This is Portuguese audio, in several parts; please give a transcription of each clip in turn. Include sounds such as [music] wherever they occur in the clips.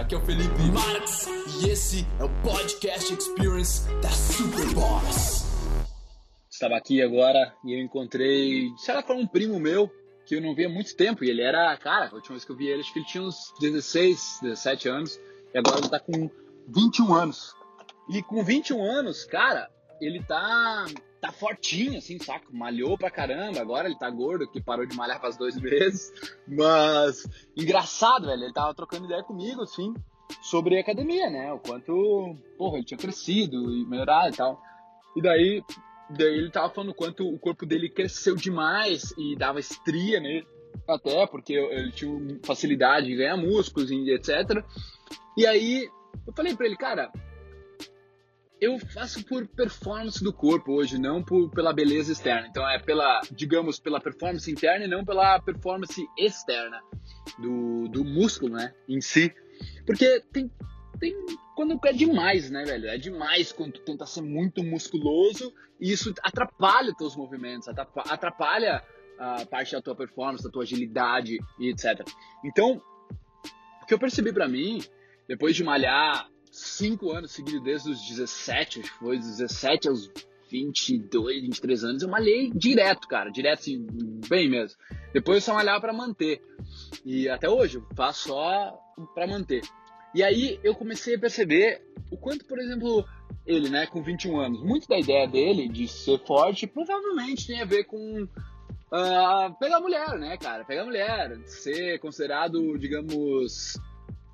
aqui é o Felipe Marx e esse é o Podcast Experience da Superboss. Estava aqui agora e eu encontrei, sei lá, foi um primo meu que eu não via há muito tempo e ele era, cara, a última vez que eu vi ele, acho que ele tinha uns 16, 17 anos e agora ele tá com 21 anos. E com 21 anos, cara, ele tá tá fortinho, assim, saco? Malhou pra caramba, agora ele tá gordo, que parou de malhar faz dois [laughs] meses. Mas, engraçado, velho, ele tava trocando ideia comigo, assim, sobre academia, né? O quanto, porra, ele tinha crescido e melhorado e tal. E daí, daí ele tava falando o quanto o corpo dele cresceu demais e dava estria nele, até porque ele tinha facilidade em ganhar músculos e etc. E aí, eu falei pra ele, cara, eu faço por performance do corpo hoje, não por, pela beleza externa. Então é pela, digamos, pela performance interna e não pela performance externa do, do músculo, né, em si. Porque tem, tem quando é demais, né, velho? É demais quando tu tenta ser muito musculoso e isso atrapalha teus movimentos, atrapalha a parte da tua performance, da tua agilidade e etc. Então, o que eu percebi para mim, depois de malhar cinco anos seguidos, desde os 17, acho que foi 17 aos 22, 23 anos, eu malhei direto, cara, direto assim, bem mesmo. Depois eu só malhava para manter. E até hoje eu faço só para manter. E aí eu comecei a perceber o quanto, por exemplo, ele, né, com 21 anos, muito da ideia dele de ser forte provavelmente tem a ver com uh, pegar mulher, né, cara? Pegar mulher, ser considerado, digamos,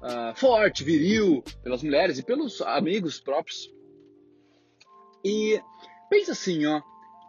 uh, forte, viril pelas mulheres e pelos amigos próprios. E pensa assim, ó.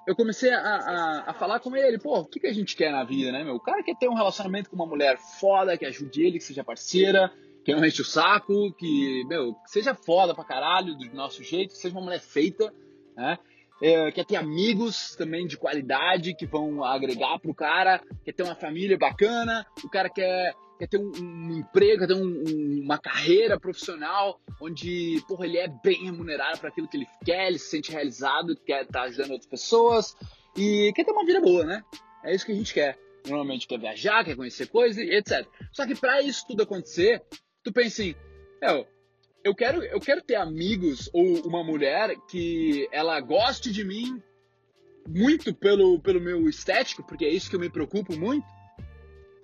Eu comecei a, a, a falar com ele, pô, o que, que a gente quer na vida, né, meu? O cara quer ter um relacionamento com uma mulher foda, que ajude ele, que seja parceira, que não enche o saco, que, meu, que seja foda pra caralho, do nosso jeito, que seja uma mulher feita, né? É, quer ter amigos também de qualidade que vão agregar pro cara, quer ter uma família bacana, o cara quer quer ter um, um emprego, quer ter um, um, uma carreira profissional onde, porra, ele é bem remunerado para aquilo que ele quer, ele se sente realizado, quer estar tá ajudando outras pessoas e quer ter uma vida boa, né? É isso que a gente quer. Normalmente quer viajar, quer conhecer coisas e etc. Só que para isso tudo acontecer, tu pensa assim, é, eu quero, eu quero ter amigos ou uma mulher que ela goste de mim muito pelo, pelo meu estético, porque é isso que eu me preocupo muito.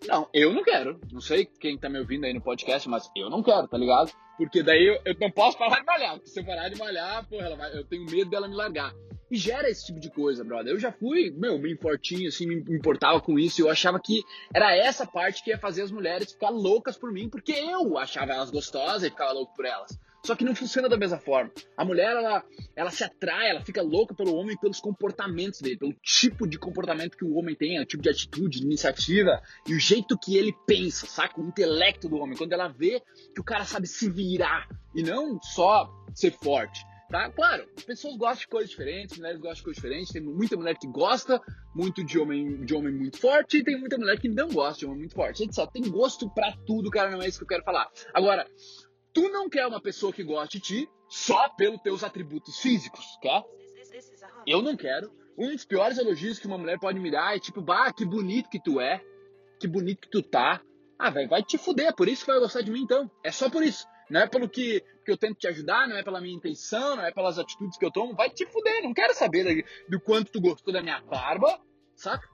Não, eu não quero. Não sei quem tá me ouvindo aí no podcast, mas eu não quero, tá ligado? Porque daí eu, eu não posso parar de malhar. Porque se eu parar de malhar, porra, vai, eu tenho medo dela me largar. E gera esse tipo de coisa, brother. Eu já fui, meu, bem fortinho, assim, me importava com isso. E eu achava que era essa parte que ia fazer as mulheres ficar loucas por mim, porque eu achava elas gostosas e ficava louco por elas. Só que não funciona da mesma forma. A mulher, ela, ela se atrai, ela fica louca pelo homem pelos comportamentos dele, pelo tipo de comportamento que o homem tem, o tipo de atitude, de iniciativa e o jeito que ele pensa, saca? O intelecto do homem. Quando ela vê que o cara sabe se virar e não só ser forte. Tá? Claro, pessoas gostam de coisas diferentes, mulheres gostam de coisas diferentes. Tem muita mulher que gosta muito de homem, de homem muito forte e tem muita mulher que não gosta de homem muito forte. Gente, só tem gosto para tudo, cara, não é isso que eu quero falar. Agora, Tu não quer uma pessoa que goste de ti só pelos teus atributos físicos, quer? Eu não quero. Um dos piores elogios que uma mulher pode me dar é tipo, bah, que bonito que tu é, que bonito que tu tá. Ah, velho, vai te fuder, é por isso que vai gostar de mim então. É só por isso. Não é pelo que, que eu tento te ajudar, não é pela minha intenção, não é pelas atitudes que eu tomo. Vai te fuder, não quero saber do quanto tu gostou da minha barba, saca?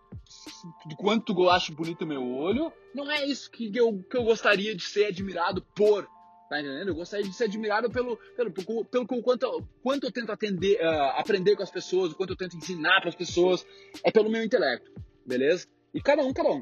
Do quanto tu acha bonito o meu olho. Não é isso que eu, que eu gostaria de ser admirado por. Tá entendendo? Eu gostaria de ser admirado pelo, pelo, pelo, pelo quanto, quanto eu tento atender, uh, aprender com as pessoas, o quanto eu tento ensinar para as pessoas. É pelo meu intelecto, beleza? E cada um, cada um.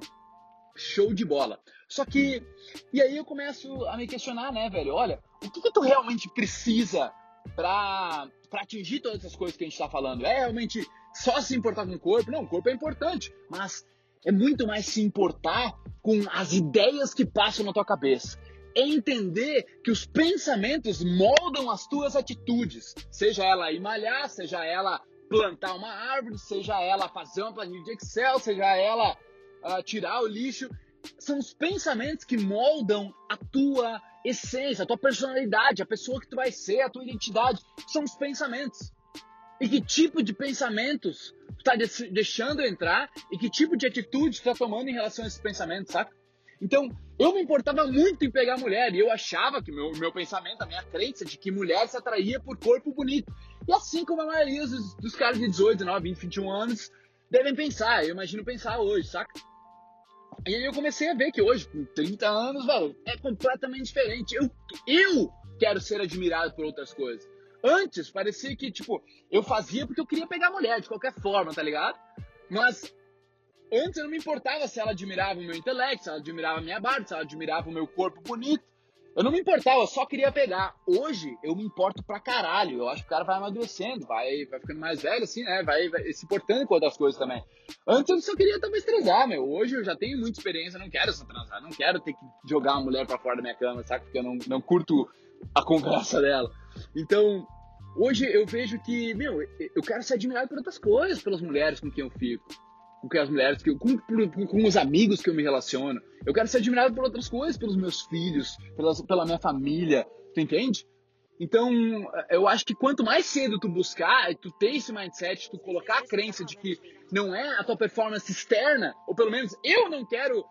Show de bola. Só que, e aí eu começo a me questionar, né, velho? Olha, o que, que tu realmente precisa pra, pra atingir todas essas coisas que a gente tá falando? É realmente só se importar com o corpo? Não, o corpo é importante, mas é muito mais se importar com as ideias que passam na tua cabeça entender que os pensamentos moldam as tuas atitudes, seja ela ir malhar, seja ela plantar uma árvore, seja ela fazer uma planilha de Excel, seja ela uh, tirar o lixo. São os pensamentos que moldam a tua essência, a tua personalidade, a pessoa que tu vai ser, a tua identidade. São os pensamentos. E que tipo de pensamentos tu tá deixando entrar e que tipo de atitude tu tá tomando em relação a esses pensamentos, saca? Então, eu me importava muito em pegar mulher e eu achava que meu meu pensamento, a minha crença de que mulher se atraía por corpo bonito. E assim como a maioria dos, dos caras de 18, 19, 20, 21 anos devem pensar, eu imagino pensar hoje, saca? E aí eu comecei a ver que hoje, com 30 anos, velho, é completamente diferente. Eu, eu quero ser admirado por outras coisas. Antes, parecia que, tipo, eu fazia porque eu queria pegar mulher de qualquer forma, tá ligado? Mas antes eu não me importava se ela admirava o meu intelecto, se ela admirava a minha barba, se ela admirava o meu corpo bonito. Eu não me importava, eu só queria pegar. Hoje eu me importo pra caralho. Eu acho que o cara vai amadurecendo, vai, vai ficando mais velho, assim, né? Vai, vai se importando com outras coisas também. Antes eu só queria talvez transar, meu. Hoje eu já tenho muita experiência, não quero só transar, não quero ter que jogar uma mulher pra fora da minha cama, sabe? Porque eu não, não curto a conversa dela. Então, hoje eu vejo que, meu, eu quero ser admirado por outras coisas, pelas mulheres com quem eu fico com as mulheres, que eu, com, com, os amigos que eu me relaciono. Eu quero ser admirado por outras coisas, pelos meus filhos, pelas, pela minha família, tu entende? Então, eu acho que quanto mais cedo tu buscar, tu ter esse mindset, tu colocar a crença de que não é a tua performance externa, ou pelo menos eu não quero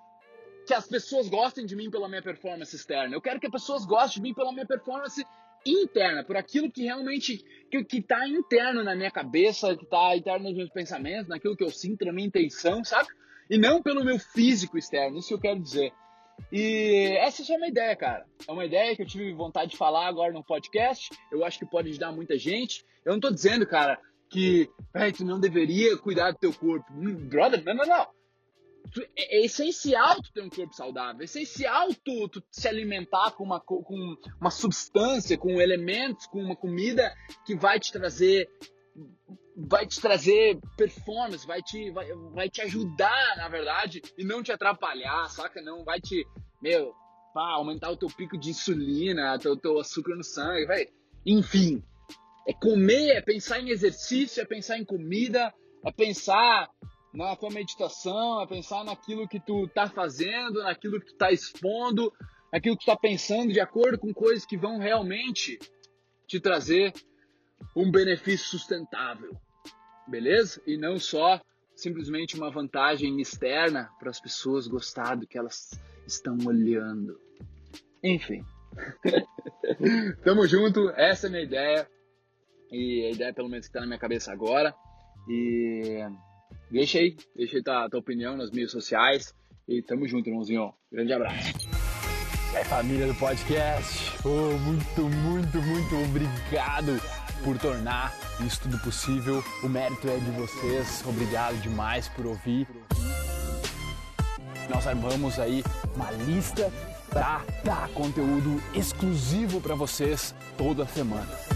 que as pessoas gostem de mim pela minha performance externa. Eu quero que as pessoas gostem de mim pela minha performance interna, por aquilo que realmente que, que tá interno na minha cabeça, que tá interno nos meus pensamentos, naquilo que eu sinto, na minha intenção, sabe? E não pelo meu físico externo, isso que eu quero dizer. E essa é só uma ideia, cara. É uma ideia que eu tive vontade de falar agora no podcast. Eu acho que pode ajudar muita gente. Eu não tô dizendo, cara, que tu não deveria cuidar do teu corpo. Hum, brother, não, não, não é, é essencial tu ter um corpo saudável, é essencial tu, tu se alimentar com uma, com uma substância, com elementos, com uma comida que vai te trazer vai te trazer performance, vai te, vai, vai te ajudar, na verdade, e não te atrapalhar, saca? Não vai te, meu, pá, aumentar o teu pico de insulina, teu, teu açúcar no sangue, vai. Enfim, é comer, é pensar em exercício, é pensar em comida, é pensar na tua meditação, é pensar naquilo que tu tá fazendo, naquilo que tu tá expondo, naquilo que tu tá pensando de acordo com coisas que vão realmente te trazer um benefício sustentável. Beleza? E não só simplesmente uma vantagem externa para as pessoas gostar do que elas estão olhando. Enfim. [laughs] Tamo junto, essa é a minha ideia. E a ideia, pelo menos, que tá na minha cabeça agora. E Deixa aí, deixa aí tua, tua opinião nas mídias sociais. E tamo junto, irmãozinho. Grande abraço. É família do podcast. Oh, muito, muito, muito obrigado por tornar isso tudo possível. O mérito é de vocês. Obrigado demais por ouvir. Nós armamos aí uma lista para dar conteúdo exclusivo para vocês toda semana.